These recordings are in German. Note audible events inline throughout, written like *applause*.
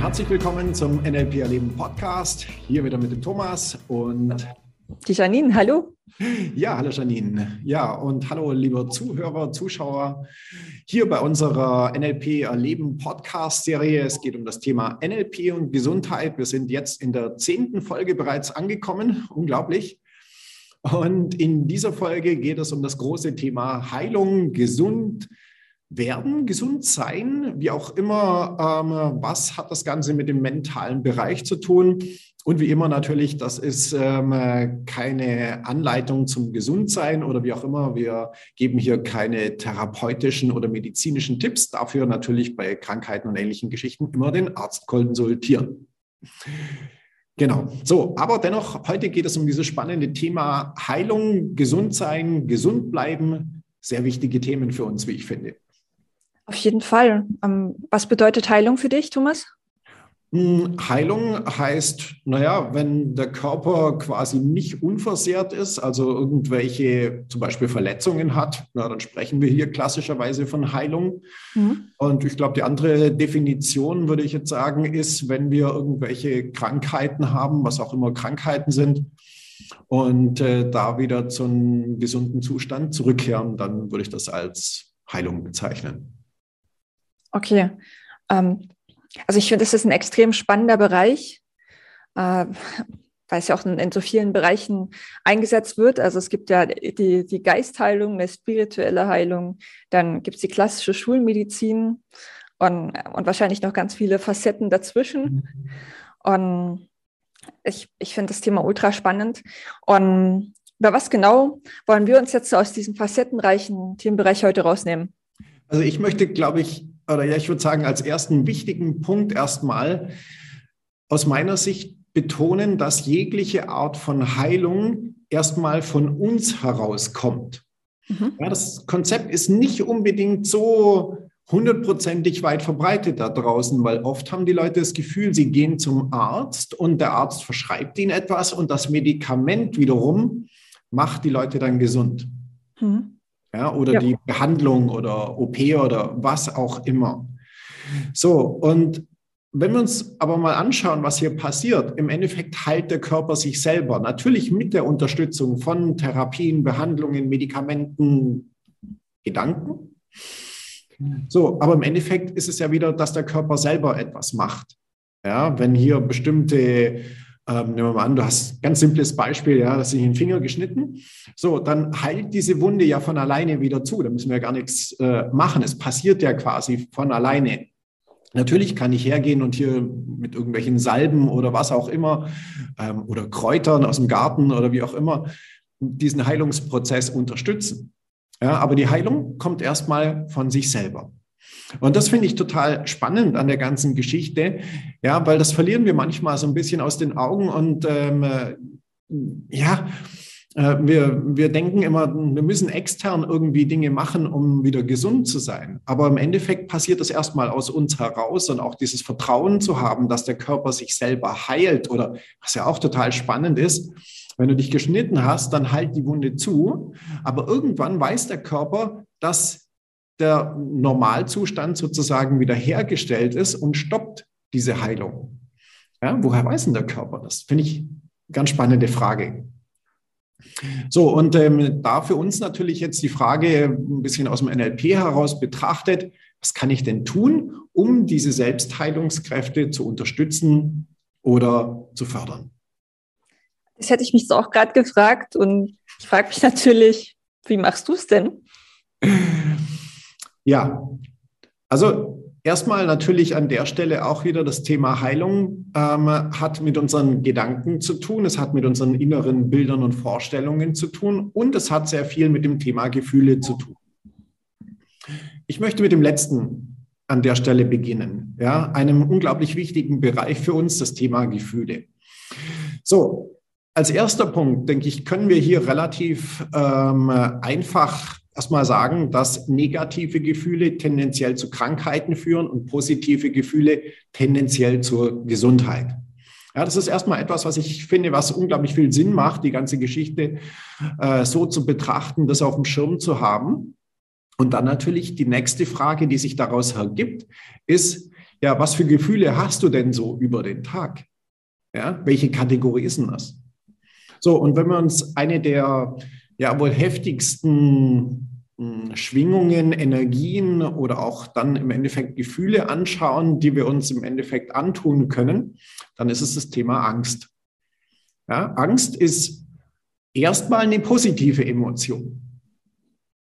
herzlich willkommen zum NLP Erleben Podcast. Hier wieder mit dem Thomas und die Janine. Hallo. Ja, hallo Janine. Ja, und hallo liebe Zuhörer, Zuschauer. Hier bei unserer NLP Erleben Podcast-Serie. Es geht um das Thema NLP und Gesundheit. Wir sind jetzt in der zehnten Folge bereits angekommen. Unglaublich. Und in dieser Folge geht es um das große Thema Heilung, gesund, werden, gesund sein, wie auch immer. Ähm, was hat das Ganze mit dem mentalen Bereich zu tun? Und wie immer natürlich, das ist ähm, keine Anleitung zum Gesundsein oder wie auch immer. Wir geben hier keine therapeutischen oder medizinischen Tipps. Dafür natürlich bei Krankheiten und ähnlichen Geschichten immer den Arzt konsultieren. Genau. So, aber dennoch, heute geht es um dieses spannende Thema Heilung, gesund sein, gesund bleiben. Sehr wichtige Themen für uns, wie ich finde. Auf jeden Fall. Ähm, was bedeutet Heilung für dich, Thomas? Hm, Heilung heißt, naja, wenn der Körper quasi nicht unversehrt ist, also irgendwelche zum Beispiel Verletzungen hat, na, dann sprechen wir hier klassischerweise von Heilung. Mhm. Und ich glaube, die andere Definition, würde ich jetzt sagen, ist, wenn wir irgendwelche Krankheiten haben, was auch immer Krankheiten sind, und äh, da wieder zum gesunden Zustand zurückkehren, dann würde ich das als Heilung bezeichnen. Okay. Ähm, also ich finde, das ist ein extrem spannender Bereich, äh, weil es ja auch in, in, so vielen Bereichen eingesetzt wird. Also es gibt ja die, die Geistheilung, eine spirituelle Heilung, dann gibt es die klassische Schulmedizin und, und wahrscheinlich noch ganz viele Facetten dazwischen. Und ich, ich finde das Thema ultra spannend. Und über was genau wollen wir uns jetzt aus diesem facettenreichen Themenbereich heute rausnehmen? Also ich möchte, glaube ich, oder ja, ich würde sagen, als ersten wichtigen Punkt erstmal aus meiner Sicht betonen, dass jegliche Art von Heilung erstmal von uns herauskommt. Mhm. Ja, das Konzept ist nicht unbedingt so hundertprozentig weit verbreitet da draußen, weil oft haben die Leute das Gefühl, sie gehen zum Arzt und der Arzt verschreibt ihnen etwas und das Medikament wiederum macht die Leute dann gesund. Mhm ja, oder ja. die Behandlung oder OP oder was auch immer. So, und wenn wir uns aber mal anschauen, was hier passiert, im Endeffekt heilt der Körper sich selber. Natürlich mit der Unterstützung von Therapien, Behandlungen, Medikamenten, Gedanken. So, aber im Endeffekt ist es ja wieder, dass der Körper selber etwas macht. Ja, wenn hier bestimmte ähm, nehmen wir mal an, du hast ein ganz simples Beispiel, ja, dass sich den Finger geschnitten. So, dann heilt diese Wunde ja von alleine wieder zu. Da müssen wir ja gar nichts äh, machen. Es passiert ja quasi von alleine. Natürlich kann ich hergehen und hier mit irgendwelchen Salben oder was auch immer ähm, oder Kräutern aus dem Garten oder wie auch immer diesen Heilungsprozess unterstützen. Ja, aber die Heilung kommt erstmal von sich selber. Und das finde ich total spannend an der ganzen Geschichte, ja, weil das verlieren wir manchmal so ein bisschen aus den Augen und ähm, äh, ja, äh, wir, wir denken immer, wir müssen extern irgendwie Dinge machen, um wieder gesund zu sein. Aber im Endeffekt passiert das erstmal aus uns heraus und auch dieses Vertrauen zu haben, dass der Körper sich selber heilt oder was ja auch total spannend ist. Wenn du dich geschnitten hast, dann halt die Wunde zu. Aber irgendwann weiß der Körper, dass der Normalzustand sozusagen wiederhergestellt ist und stoppt diese Heilung. Ja, woher weiß denn der Körper das? Finde ich ganz spannende Frage. So, und ähm, da für uns natürlich jetzt die Frage ein bisschen aus dem NLP heraus betrachtet, was kann ich denn tun, um diese Selbstheilungskräfte zu unterstützen oder zu fördern? Das hätte ich mich so auch gerade gefragt und ich frage mich natürlich, wie machst du es denn? Ja, also erstmal natürlich an der Stelle auch wieder das Thema Heilung ähm, hat mit unseren Gedanken zu tun, es hat mit unseren inneren Bildern und Vorstellungen zu tun und es hat sehr viel mit dem Thema Gefühle zu tun. Ich möchte mit dem letzten an der Stelle beginnen, ja, einem unglaublich wichtigen Bereich für uns, das Thema Gefühle. So, als erster Punkt, denke ich, können wir hier relativ ähm, einfach erstmal sagen, dass negative Gefühle tendenziell zu Krankheiten führen und positive Gefühle tendenziell zur Gesundheit. Ja, das ist erstmal etwas, was ich finde, was unglaublich viel Sinn macht, die ganze Geschichte äh, so zu betrachten, das auf dem Schirm zu haben. Und dann natürlich die nächste Frage, die sich daraus ergibt, ist, ja, was für Gefühle hast du denn so über den Tag? Ja, welche Kategorie ist denn das? So, und wenn wir uns eine der ja wohl heftigsten hm, Schwingungen, Energien oder auch dann im Endeffekt Gefühle anschauen, die wir uns im Endeffekt antun können, dann ist es das Thema Angst. Ja, Angst ist erstmal eine positive Emotion.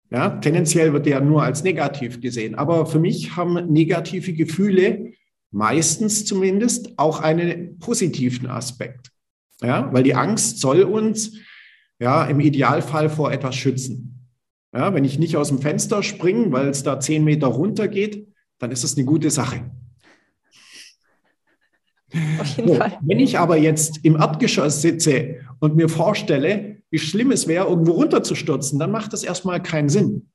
Ja, tendenziell wird der nur als negativ gesehen. Aber für mich haben negative Gefühle meistens zumindest auch einen positiven Aspekt. Ja, weil die Angst soll uns ja im Idealfall vor etwas schützen. Ja, wenn ich nicht aus dem Fenster springe, weil es da zehn Meter runter geht, dann ist das eine gute Sache. Auf jeden so, Fall. Wenn ich aber jetzt im Erdgeschoss sitze und mir vorstelle, wie schlimm es wäre, irgendwo runterzustürzen, dann macht das erstmal keinen Sinn.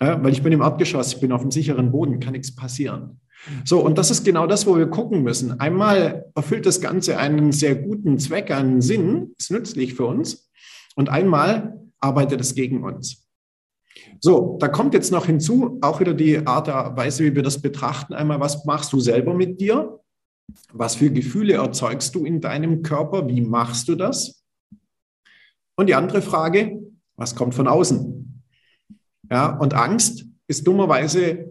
Ja, weil ich bin im Erdgeschoss, ich bin auf dem sicheren Boden, kann nichts passieren. So, und das ist genau das, wo wir gucken müssen. Einmal erfüllt das Ganze einen sehr guten Zweck, einen Sinn, ist nützlich für uns. Und einmal arbeitet es gegen uns. So, da kommt jetzt noch hinzu, auch wieder die Art der Weise, wie wir das betrachten. Einmal, was machst du selber mit dir? Was für Gefühle erzeugst du in deinem Körper? Wie machst du das? Und die andere Frage, was kommt von außen? Ja, und Angst ist dummerweise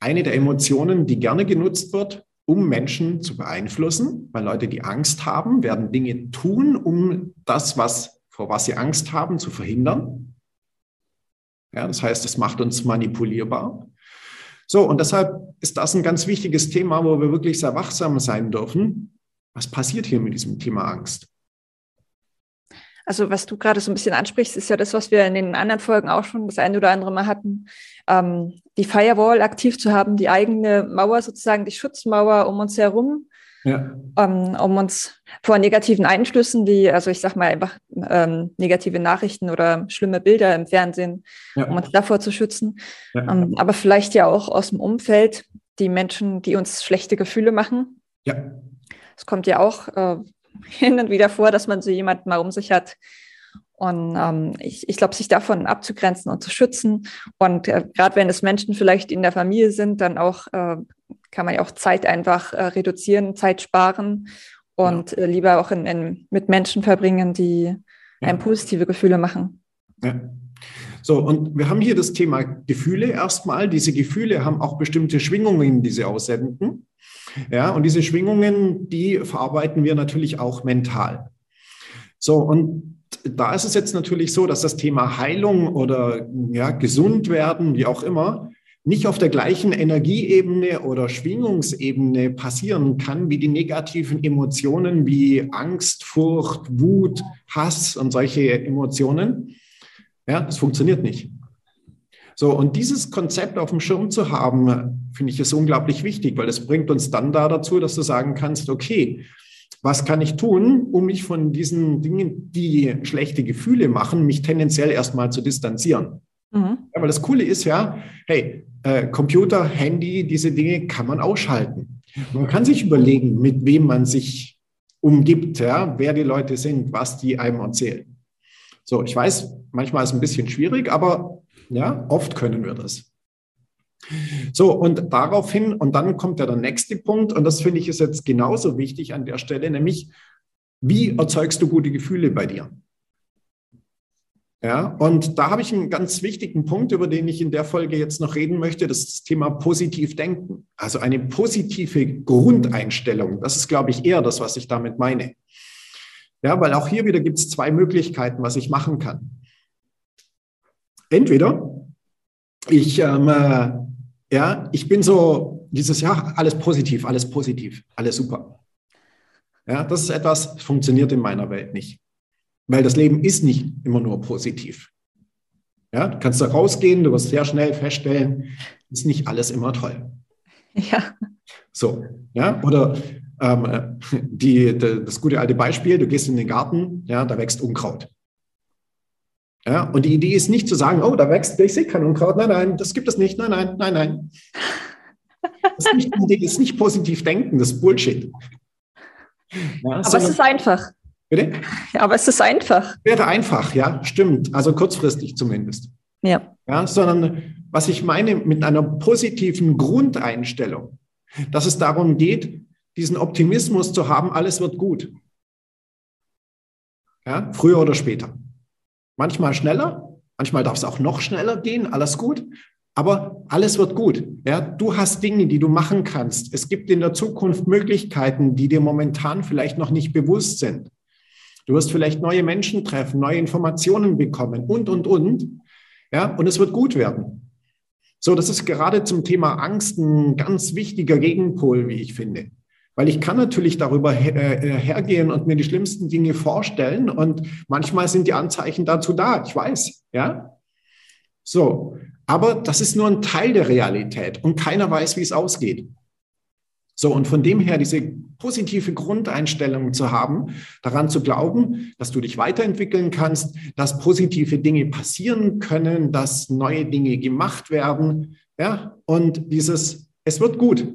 eine der Emotionen, die gerne genutzt wird, um Menschen zu beeinflussen, weil Leute, die Angst haben, werden Dinge tun, um das, was, vor was sie Angst haben, zu verhindern. Ja, das heißt, es macht uns manipulierbar. So, und deshalb ist das ein ganz wichtiges Thema, wo wir wirklich sehr wachsam sein dürfen. Was passiert hier mit diesem Thema Angst? Also was du gerade so ein bisschen ansprichst, ist ja das, was wir in den anderen Folgen auch schon das eine oder andere Mal hatten, ähm, die Firewall aktiv zu haben, die eigene Mauer sozusagen, die Schutzmauer um uns herum, ja. ähm, um uns vor negativen Einflüssen, wie, also ich sag mal einfach ähm, negative Nachrichten oder schlimme Bilder im Fernsehen, ja. um uns davor zu schützen. Ja. Ähm, aber vielleicht ja auch aus dem Umfeld, die Menschen, die uns schlechte Gefühle machen. Ja. Es kommt ja auch äh, *laughs* hin und wieder vor, dass man so jemanden mal um sich hat. Und ähm, ich, ich glaube, sich davon abzugrenzen und zu schützen. Und äh, gerade wenn es Menschen vielleicht in der Familie sind, dann auch äh, kann man ja auch Zeit einfach äh, reduzieren, Zeit sparen und ja. Äh, lieber auch in, in, mit Menschen verbringen, die ja. einem positive Gefühle machen. Ja. So, und wir haben hier das Thema Gefühle erstmal. Diese Gefühle haben auch bestimmte Schwingungen, die sie aussenden. Ja, und diese Schwingungen, die verarbeiten wir natürlich auch mental. So, und da ist es jetzt natürlich so, dass das Thema Heilung oder ja, gesund werden, wie auch immer, nicht auf der gleichen Energieebene oder Schwingungsebene passieren kann wie die negativen Emotionen wie Angst, Furcht, Wut, Hass und solche Emotionen. Ja, das funktioniert nicht. So, und dieses Konzept auf dem Schirm zu haben, finde ich ist unglaublich wichtig, weil es bringt uns dann da dazu, dass du sagen kannst, okay, was kann ich tun, um mich von diesen Dingen, die schlechte Gefühle machen, mich tendenziell erstmal zu distanzieren? Mhm. Ja, weil das Coole ist ja, hey, äh, Computer, Handy, diese Dinge kann man ausschalten. Man kann sich überlegen, mit wem man sich umgibt, ja, wer die Leute sind, was die einem erzählen. So, ich weiß, manchmal ist es ein bisschen schwierig, aber ja, oft können wir das. So, und daraufhin, und dann kommt ja der nächste Punkt, und das finde ich ist jetzt genauso wichtig an der Stelle, nämlich, wie erzeugst du gute Gefühle bei dir? Ja, und da habe ich einen ganz wichtigen Punkt, über den ich in der Folge jetzt noch reden möchte, das das Thema positiv denken. Also eine positive Grundeinstellung. Das ist, glaube ich, eher das, was ich damit meine. Ja, weil auch hier wieder gibt es zwei Möglichkeiten, was ich machen kann. Entweder ich, ähm, äh, ja, ich bin so dieses Jahr alles positiv, alles positiv, alles super. Ja, das ist etwas, funktioniert in meiner Welt nicht. Weil das Leben ist nicht immer nur positiv. Ja, du kannst da rausgehen, du wirst sehr schnell feststellen, ist nicht alles immer toll. *laughs* Ja. So, ja, oder ähm, die, die, das gute alte Beispiel, du gehst in den Garten, ja, da wächst Unkraut. Ja, und die Idee ist nicht zu sagen, oh, da wächst, ich sehe kein Unkraut. Nein, nein, das gibt es nicht. Nein, nein, nein, nein. *laughs* Das ist nicht, das ist nicht positiv denken, das ist Bullshit. Ja, aber es ist einfach. Bitte? Ja, aber es ist einfach. Wäre einfach, ja, stimmt. Also kurzfristig zumindest. Ja. Ja, sondern was ich meine mit einer positiven Grundeinstellung, dass es darum geht, diesen Optimismus zu haben, alles wird gut. Ja, früher oder später. Manchmal schneller, manchmal darf es auch noch schneller gehen, alles gut. Aber alles wird gut. Ja, du hast Dinge, die du machen kannst. Es gibt in der Zukunft Möglichkeiten, die dir momentan vielleicht noch nicht bewusst sind. Du wirst vielleicht neue Menschen treffen, neue Informationen bekommen und, und, und. Ja, und es wird gut werden. So, das ist gerade zum Thema Angst ein ganz wichtiger Gegenpol, wie ich finde. Weil ich kann natürlich darüber her, äh, hergehen und mir die schlimmsten Dinge vorstellen und manchmal sind die Anzeichen dazu da, ich weiß, ja. So, aber das ist nur ein Teil der Realität und keiner weiß, wie es ausgeht. So, und von dem her diese positive Grundeinstellung zu haben, daran zu glauben, dass du dich weiterentwickeln kannst, dass positive Dinge passieren können, dass neue Dinge gemacht werden, ja, und dieses, es wird gut,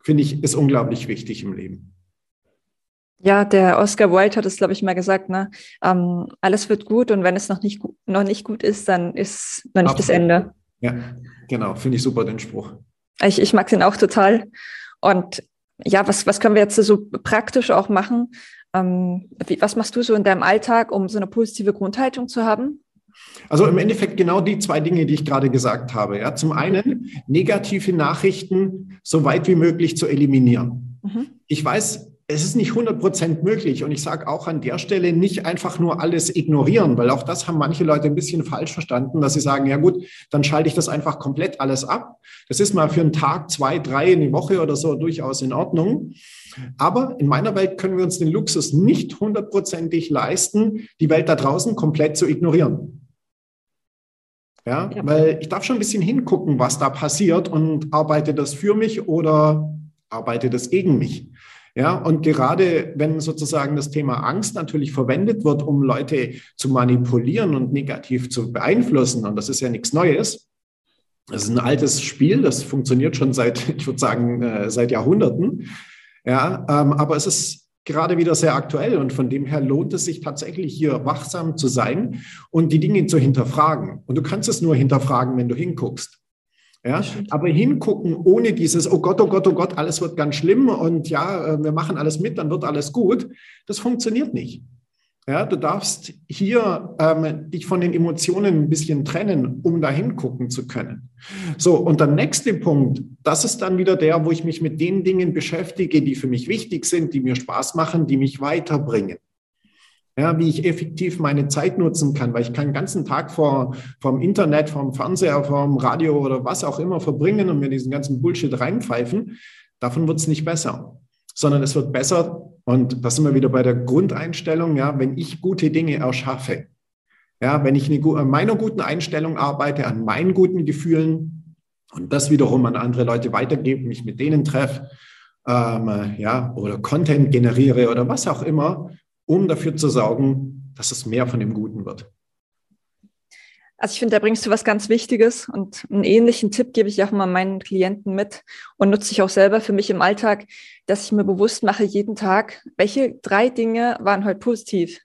finde ich, ist unglaublich wichtig im Leben. Ja, der Oscar Wilde hat es, glaube ich, mal gesagt, ne? Ähm, alles wird gut und wenn es noch nicht, noch nicht gut ist, dann ist noch nicht Absolut. das Ende. Ja, genau, finde ich super, den Spruch. Ich, ich mag den auch total. Und ja, was, was können wir jetzt so praktisch auch machen? Ähm, wie, was machst du so in deinem Alltag, um so eine positive Grundhaltung zu haben? Also im Endeffekt genau die zwei Dinge, die ich gerade gesagt habe. Ja, zum einen negative Nachrichten so weit wie möglich zu eliminieren. Mhm. Ich weiß, es ist nicht 100 Prozent möglich. Und ich sage auch an der Stelle nicht einfach nur alles ignorieren, weil auch das haben manche Leute ein bisschen falsch verstanden, dass sie sagen, ja gut, dann schalte ich das einfach komplett alles ab. Das ist mal für einen Tag, zwei, drei, eine Woche oder so durchaus in Ordnung. Aber in meiner Welt können wir uns den Luxus nicht hundertprozentig leisten, die Welt da draußen komplett zu ignorieren. Ja, ja, weil ich darf schon ein bisschen hingucken, was da passiert und arbeite das für mich oder arbeite das gegen mich. Ja, und gerade wenn sozusagen das Thema Angst natürlich verwendet wird, um Leute zu manipulieren und negativ zu beeinflussen, und das ist ja nichts Neues, das ist ein altes Spiel, das funktioniert schon seit, *laughs* ich würde sagen, äh, seit Jahrhunderten. Ja, ähm, aber es ist gerade wieder sehr aktuell und von dem her lohnt es sich tatsächlich hier wachsam zu sein und die Dinge zu hinterfragen. Und du kannst es nur hinterfragen, wenn du hinguckst. Ja, aber hingucken ohne dieses, oh Gott, oh Gott, oh Gott, alles wird ganz schlimm und ja, äh, wir machen alles mit, dann wird alles gut, das funktioniert nicht. Ja, du darfst hier ähm, dich von den Emotionen ein bisschen trennen, um da hingucken zu können. So, und der nächste Punkt, das ist dann wieder der, wo ich mich mit den Dingen beschäftige, die für mich wichtig sind, die mir Spaß machen, die mich weiterbringen ja, wie ich effektiv meine Zeit nutzen kann, weil ich kann den ganzen Tag vor vom Internet, vom Fernseher, vom Radio oder was auch immer verbringen und mir diesen ganzen Bullshit reinpfeifen. Davon wird es nicht besser, sondern es wird besser und das sind wir wieder bei der Grundeinstellung, ja, wenn ich gute Dinge erschaffe. Ja, wenn ich eine, an meiner guten Einstellung arbeite, an meinen guten Gefühlen und das wiederum an andere Leute weitergebe, mich mit denen treffe, ähm, ja, oder Content generiere oder was auch immer, um dafür zu sorgen, dass es mehr von dem Guten wird. Also ich finde, da bringst du was ganz Wichtiges und einen ähnlichen Tipp gebe ich auch mal meinen Klienten mit und nutze ich auch selber für mich im Alltag, dass ich mir bewusst mache jeden Tag, welche drei Dinge waren heute positiv,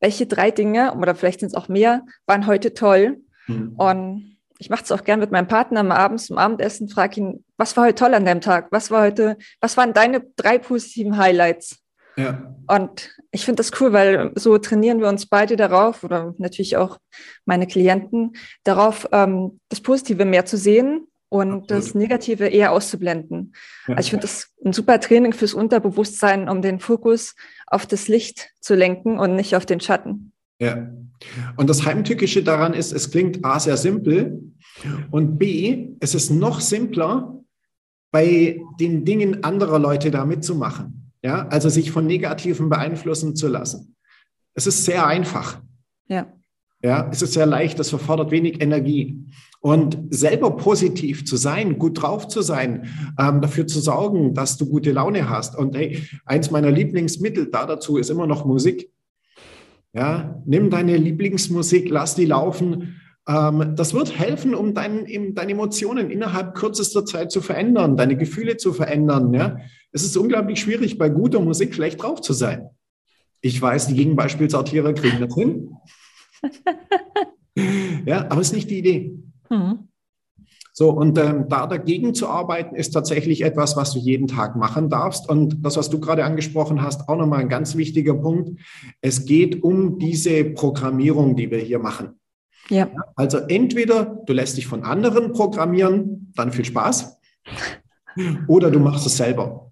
welche drei Dinge oder vielleicht sind es auch mehr waren heute toll mhm. und ich mache es auch gern mit meinem Partner am Abend zum Abendessen, frage ihn, was war heute toll an deinem Tag, was war heute, was waren deine drei positiven Highlights? Ja. Und ich finde das cool, weil so trainieren wir uns beide darauf oder natürlich auch meine Klienten darauf, ähm, das Positive mehr zu sehen und Absolut. das Negative eher auszublenden. Ja. Also ich finde das ein super Training fürs Unterbewusstsein, um den Fokus auf das Licht zu lenken und nicht auf den Schatten. Ja. Und das Heimtückische daran ist, es klingt A sehr simpel und B, es ist noch simpler, bei den Dingen anderer Leute da mitzumachen. Ja, also sich von Negativen beeinflussen zu lassen. Es ist sehr einfach. Ja. Ja, es ist sehr leicht, das verfordert wenig Energie. Und selber positiv zu sein, gut drauf zu sein, ähm, dafür zu sorgen, dass du gute Laune hast. Und hey, eins meiner Lieblingsmittel da dazu ist immer noch Musik. Ja, nimm deine Lieblingsmusik, lass die laufen ähm, das wird helfen, um dein, deine Emotionen innerhalb kürzester Zeit zu verändern, deine Gefühle zu verändern. Ja? Es ist unglaublich schwierig, bei guter Musik schlecht drauf zu sein. Ich weiß, die Gegenbeispielsortierer kriegen das hin. *laughs* ja, aber es ist nicht die Idee. Mhm. So, und ähm, da dagegen zu arbeiten, ist tatsächlich etwas, was du jeden Tag machen darfst. Und das, was du gerade angesprochen hast, auch nochmal ein ganz wichtiger Punkt. Es geht um diese Programmierung, die wir hier machen. Ja. Also entweder du lässt dich von anderen programmieren, dann viel Spaß, *laughs* oder du machst es selber.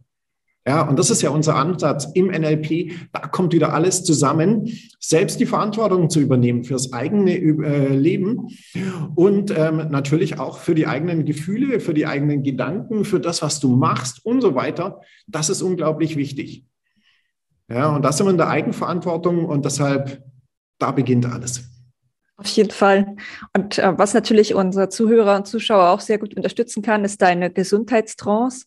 Ja, und das ist ja unser Ansatz im NLP. Da kommt wieder alles zusammen, selbst die Verantwortung zu übernehmen fürs eigene äh, Leben und ähm, natürlich auch für die eigenen Gefühle, für die eigenen Gedanken, für das, was du machst und so weiter. Das ist unglaublich wichtig. Ja, und das sind wir in der Eigenverantwortung und deshalb, da beginnt alles. Auf jeden Fall. Und äh, was natürlich unsere Zuhörer und Zuschauer auch sehr gut unterstützen kann, ist deine Gesundheitstrance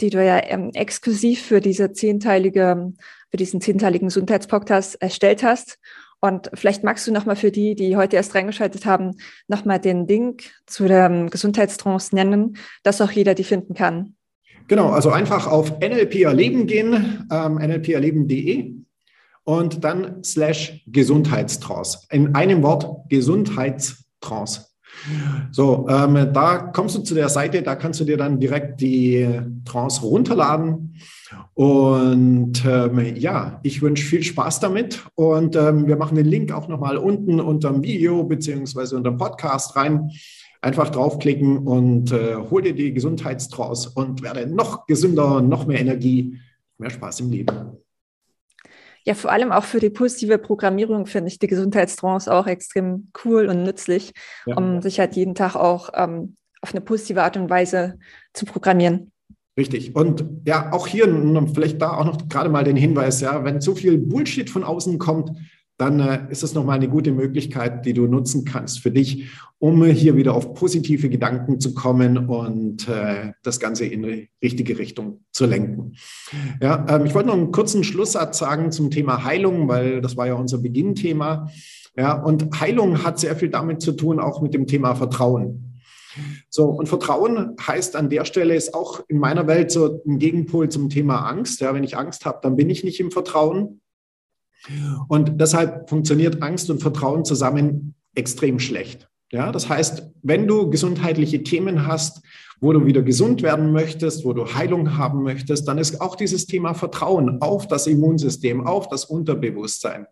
die du ja ähm, exklusiv für diese zehnteilige, für diesen zehnteiligen Gesundheitspodcast erstellt hast. Und vielleicht magst du nochmal für die, die heute erst reingeschaltet haben, nochmal den Link zu der ähm, Gesundheitstrance nennen, dass auch jeder die finden kann. Genau, also einfach auf NLP Erleben gehen, ähm, nlperleben.de und dann slash Gesundheitstrance. In einem Wort Gesundheitstrance. So, ähm, da kommst du zu der Seite, da kannst du dir dann direkt die Trance runterladen. Und ähm, ja, ich wünsche viel Spaß damit. Und ähm, wir machen den Link auch nochmal unten unter dem Video beziehungsweise unter dem Podcast rein. Einfach draufklicken und äh, hol dir die Gesundheitstrance und werde noch gesünder, noch mehr Energie, mehr Spaß im Leben. Ja, vor allem auch für die positive Programmierung finde ich die Gesundheitstrance auch extrem cool und nützlich, ja. um sich halt jeden Tag auch ähm, auf eine positive Art und Weise zu programmieren. Richtig. Und ja, auch hier vielleicht da auch noch gerade mal den Hinweis, ja, wenn zu viel Bullshit von außen kommt, dann äh, ist es nochmal eine gute Möglichkeit, die du nutzen kannst für dich, um hier wieder auf positive Gedanken zu kommen und äh, das Ganze in die richtige Richtung zu lenken. Ja, ähm, ich wollte noch einen kurzen Schlusssatz sagen zum Thema Heilung, weil das war ja unser Beginnthema. Ja, und Heilung hat sehr viel damit zu tun, auch mit dem Thema Vertrauen. So, und Vertrauen heißt an der Stelle ist auch in meiner Welt so ein Gegenpol zum Thema Angst. Ja, wenn ich Angst habe, dann bin ich nicht im Vertrauen. Und deshalb funktioniert Angst und Vertrauen zusammen extrem schlecht. Ja, das heißt, wenn du gesundheitliche Themen hast, wo du wieder gesund werden möchtest, wo du Heilung haben möchtest, dann ist auch dieses Thema Vertrauen auf das Immunsystem, auf das Unterbewusstsein,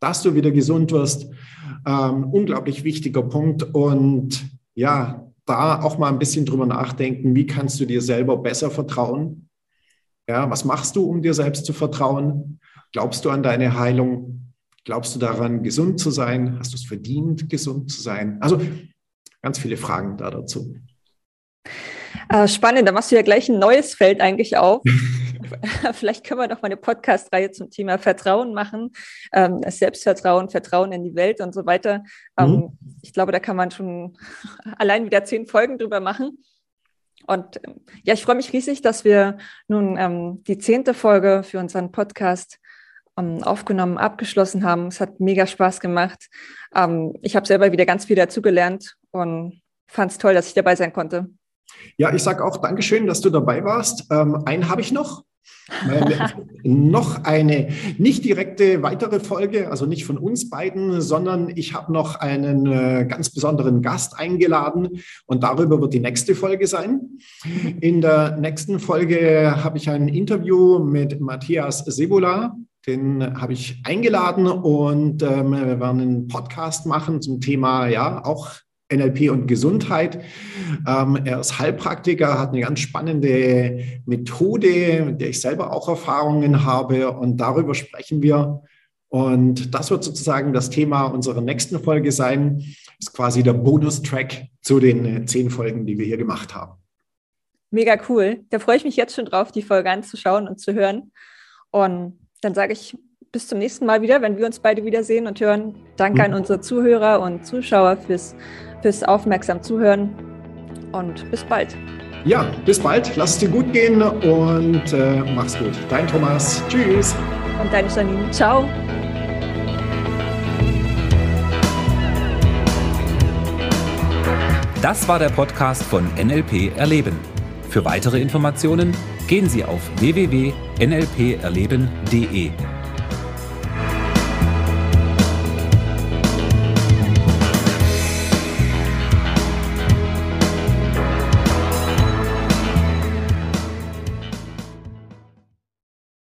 dass du wieder gesund wirst, ähm, unglaublich wichtiger Punkt. Und ja, da auch mal ein bisschen drüber nachdenken, wie kannst du dir selber besser vertrauen? Ja, was machst du, um dir selbst zu vertrauen? Glaubst du an deine Heilung? Glaubst du daran, gesund zu sein? Hast du es verdient, gesund zu sein? Also ganz viele Fragen da dazu. Äh, spannend, da machst du ja gleich ein neues Feld eigentlich auf. *laughs* Vielleicht können wir doch mal eine Podcast-Reihe zum Thema Vertrauen machen, ähm, Selbstvertrauen, Vertrauen in die Welt und so weiter. Ähm, mhm. Ich glaube, da kann man schon *laughs* allein wieder zehn Folgen drüber machen. Und ähm, ja, ich freue mich riesig, dass wir nun die zehnte Folge für unseren Podcast aufgenommen, abgeschlossen haben. Es hat mega Spaß gemacht. Ähm, ich habe selber wieder ganz viel dazugelernt und fand es toll, dass ich dabei sein konnte. Ja, ich sage auch Dankeschön, dass du dabei warst. Ähm, einen habe ich noch. *laughs* noch eine nicht direkte weitere Folge, also nicht von uns beiden, sondern ich habe noch einen äh, ganz besonderen Gast eingeladen und darüber wird die nächste Folge sein. In der nächsten Folge habe ich ein Interview mit Matthias Sebula. Den habe ich eingeladen und ähm, wir werden einen Podcast machen zum Thema, ja, auch NLP und Gesundheit. Ähm, er ist Heilpraktiker, hat eine ganz spannende Methode, mit der ich selber auch Erfahrungen habe und darüber sprechen wir. Und das wird sozusagen das Thema unserer nächsten Folge sein. Ist quasi der Bonustrack zu den zehn Folgen, die wir hier gemacht haben. Mega cool. Da freue ich mich jetzt schon drauf, die Folge anzuschauen und zu hören. Und dann sage ich bis zum nächsten Mal wieder, wenn wir uns beide wiedersehen und hören. Danke an mhm. unsere Zuhörer und Zuschauer fürs, fürs aufmerksam Zuhören und bis bald. Ja, bis bald. Lass es dir gut gehen und äh, mach's gut. Dein Thomas. Tschüss. Und deine Janine. Ciao. Das war der Podcast von NLP Erleben. Für weitere Informationen gehen Sie auf www.nlperleben.de.